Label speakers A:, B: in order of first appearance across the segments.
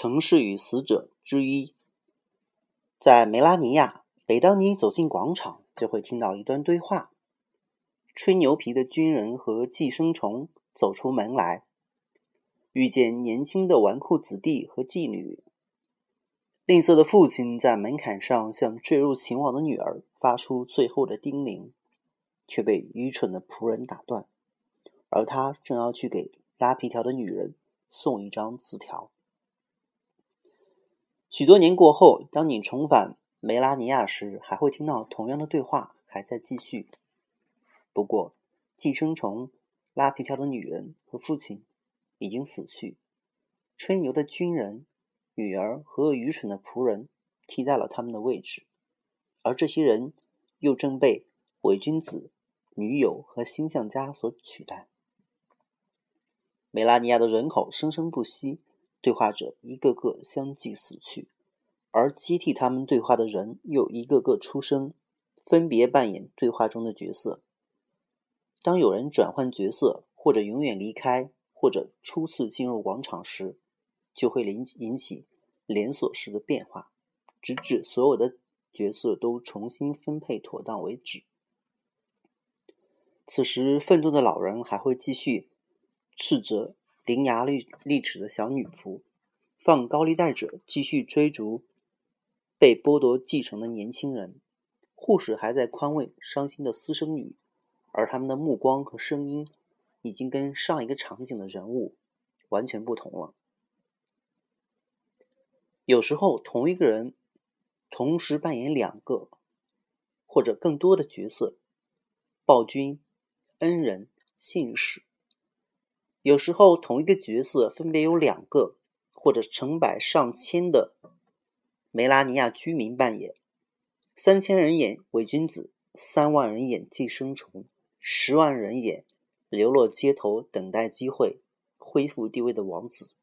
A: 城市与死者之一，在梅拉尼亚，每当你走进广场，就会听到一段对话：吹牛皮的军人和寄生虫走出门来，遇见年轻的纨绔子弟和妓女。吝啬的父亲在门槛上向坠入情网的女儿发出最后的叮咛，却被愚蠢的仆人打断，而他正要去给拉皮条的女人送一张字条。许多年过后，当你重返梅拉尼亚时，还会听到同样的对话还在继续。不过，寄生虫、拉皮条的女人和父亲已经死去，吹牛的军人、女儿和愚蠢的仆人替代了他们的位置，而这些人又正被伪君子、女友和星象家所取代。梅拉尼亚的人口生生不息。对话者一个个相继死去，而接替他们对话的人又一个个出生，分别扮演对话中的角色。当有人转换角色，或者永远离开，或者初次进入广场时，就会引引起连锁式的变化，直至所有的角色都重新分配妥当为止。此时，愤怒的老人还会继续斥责。伶牙俐俐齿的小女仆，放高利贷者继续追逐被剥夺继承的年轻人，护士还在宽慰伤心的私生女，而他们的目光和声音已经跟上一个场景的人物完全不同了。有时候，同一个人同时扮演两个或者更多的角色：暴君、恩人、信使。有时候，同一个角色分别有两个或者成百上千的梅拉尼亚居民扮演：三千人演伪君子，三万人演寄生虫，十万人演流落街头等待机会恢复地位的王子。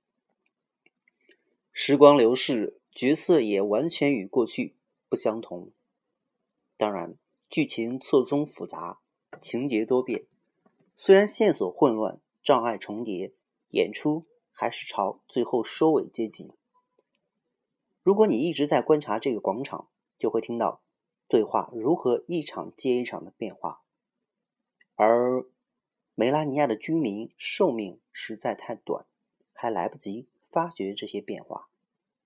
A: 时光流逝，角色也完全与过去不相同。当然，剧情错综复杂，情节多变，虽然线索混乱。障碍重叠，演出还是朝最后收尾接近。如果你一直在观察这个广场，就会听到对话如何一场接一场的变化。而梅拉尼亚的居民寿命实在太短，还来不及发觉这些变化。